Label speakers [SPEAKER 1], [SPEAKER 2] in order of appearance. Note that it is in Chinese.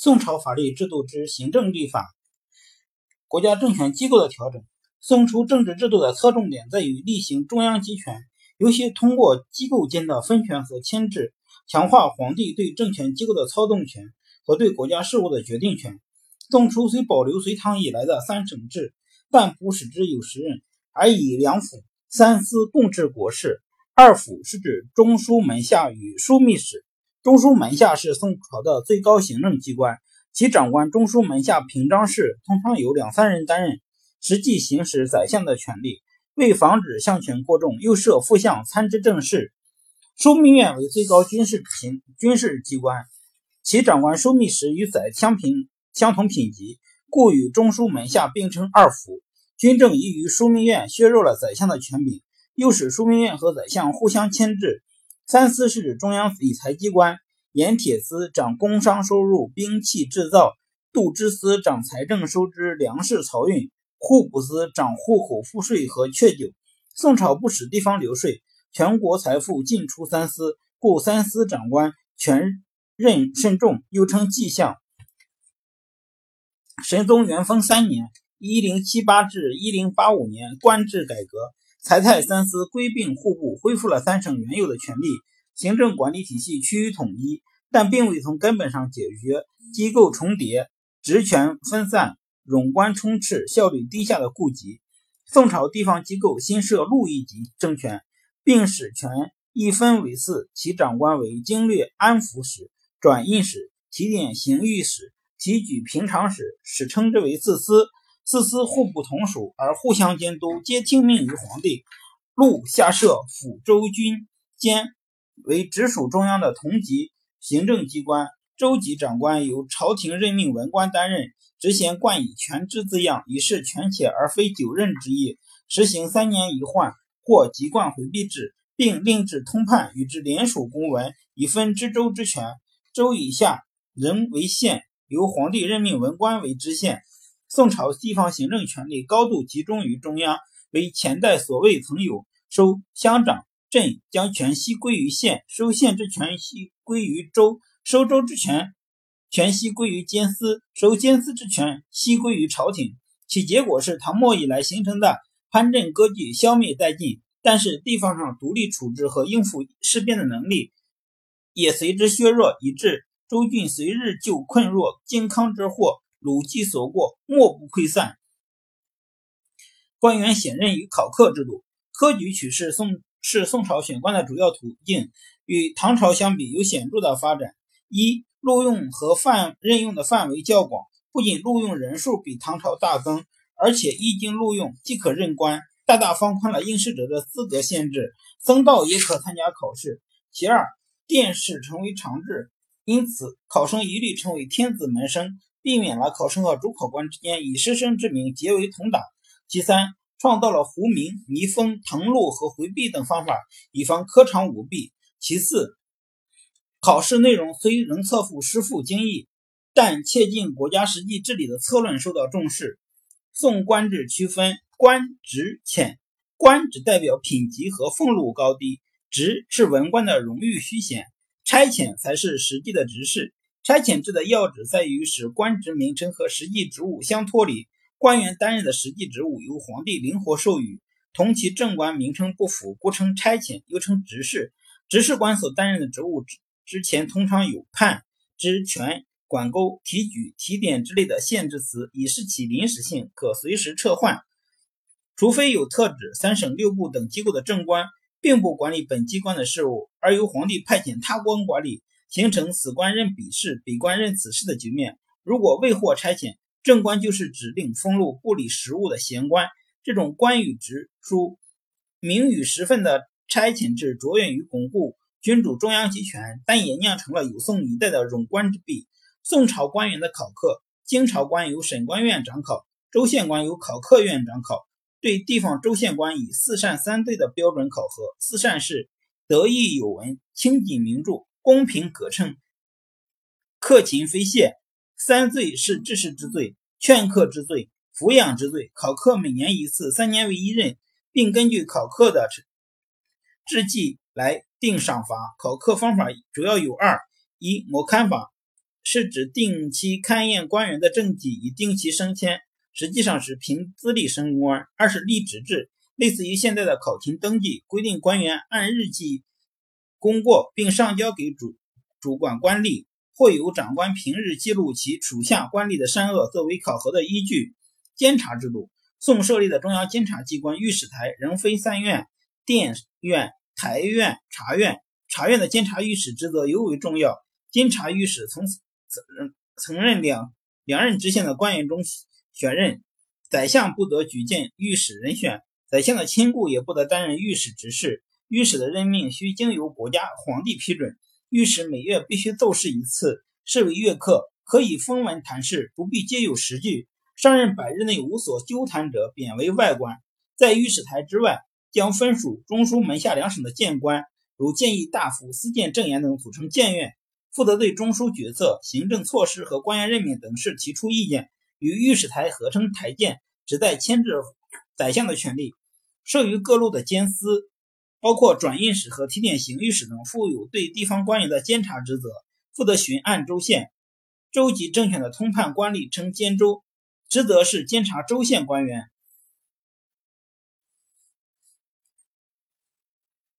[SPEAKER 1] 宋朝法律制度之行政立法，国家政权机构的调整。宋初政治制度的侧重点在于例行中央集权，尤其通过机构间的分权和牵制，强化皇帝对政权机构的操纵权和对国家事务的决定权。宋初虽保留隋唐以来的三省制，但不使之有时任，而以两府、三司共治国事。二府是指中书门下与枢密使。中书门下是宋朝的最高行政机关，其长官中书门下平章事通常由两三人担任，实际行使宰相的权力。为防止相权过重，又设副相参知政事。枢密院为最高军事行军事机关，其长官枢密使与宰相平相同品级，故与中书门下并称二府。军政依于枢密院，削弱了宰相的权柄。又使枢密院和宰相互相牵制。三司是指中央理财机关，盐铁司掌工商收入、兵器制造；度支司掌财政收支、粮食漕运；户部司掌户口赋税和确酒。宋朝不使地方流税，全国财富进出三司，故三司长官权任甚重，又称纪相。神宗元丰三年（一零七八至一零八五年），官制改革。财太三司归并户部，恢复了三省原有的权力，行政管理体系趋于统一，但并未从根本上解决机构重叠、职权分散、冗官充斥、效率低下的痼疾。宋朝地方机构新设路一级政权，并使权一分为四，其长官为经略安抚使、转印使、提点刑狱使、提举平常使，史称之为四司。四司互不同属，而互相监督，皆听命于皇帝。路下设抚州军监，为直属中央的同级行政机关。州级长官由朝廷任命文官担任，职衔冠以“全知”字样，以示权且而非久任之意。实行三年一换或籍贯回避制，并令制通判，与之联署公文，以分知州之权。州以下仍为县，由皇帝任命文官为知县。宋朝地方行政权力高度集中于中央，为前代所谓曾有收乡长镇，将权息归于县；收县之权息归于州；收州之权权息归于监司；收监司之权息归于朝廷。其结果是唐末以来形成的藩镇割据消灭殆尽，但是地方上独立处置和应付事变的能力也随之削弱，以致州郡随日就困弱，靖康之祸。鲁记所过，莫不溃散。官员选任与考课制度，科举取士宋是宋朝选官的主要途径，与唐朝相比有显著的发展。一、录用和范任用的范围较广，不仅录用人数比唐朝大增，而且一经录用即可任官，大大放宽了应试者的资格限制，僧道也可参加考试。其二，殿试成为常制，因此考生一律称为天子门生。避免了考生和主考官之间以师生之名结为同党。其三，创造了糊名、密封、誊录和回避等方法，以防科场舞弊。其四，考试内容虽仍侧覆师傅经义，但切近国家实际治理的策论受到重视。宋官制区分官职浅，官只代表品级和俸禄高低，职是文官的荣誉虚衔，差遣才是实际的职事。差遣制的要旨在于使官职名称和实际职务相脱离，官员担任的实际职务由皇帝灵活授予，同其正官名称不符，故称差遣，又称执事。执事官所担任的职务之之前通常有判、知、权、管勾、提举、提点之类的限制词，以示其临时性，可随时撤换。除非有特指三省六部等机构的正官并不管理本机关的事务，而由皇帝派遣他官管理。形成此官任彼事，彼官任此事的局面。如果未获差遣，正官就是指令封禄、不理实务的闲官。这种官与职书名与实分的差遣制，着眼于巩固君主中央集权，但也酿成了有宋一代的冗官之弊。宋朝官员的考课，京朝官由审官院掌考，州县官由考课院掌考。对地方州县官以四善三对的标准考核。四善是德义有闻、清谨明著。公平可称，克勤非懈。三罪是治世之罪、劝课之罪、抚养之罪。考课每年一次，三年为一任，并根据考课的制绩来定赏罚。考课方法主要有二：一、模勘法，是指定期勘验官员的政绩以定期升迁，实际上是凭资历升官。二是立职制，类似于现在的考勤登记，规定官员按日记功过，并上交给主主管官吏，或由长官平日记录其属下官吏的善恶作为考核的依据。监察制度，宋设立的中央监察机关御史台仍分三院：殿院、台院、察院。察院的监察御史职责尤为重要。监察御史从曾任曾任两两任知县的官员中选任，宰相不得举荐御史人选，宰相的亲故也不得担任御史职事。御史的任命需经由国家皇帝批准。御史每月必须奏事一次，视为月课，可以封文谈事，不必皆有实据。上任百日内无所纠谈者，贬为外官。在御史台之外，将分属中书门下两省的谏官。如谏议大夫、司谏正言等组成谏院，负责对中书决策、行政措施和官员任命等事提出意见，与御史台合称台谏，旨在牵制宰相的权力。设于各路的监司，包括转运使和提点刑狱使等，负有对地方官员的监察职责，负责巡按州县。州级政权的通判官吏称监州，职责是监察州县官员。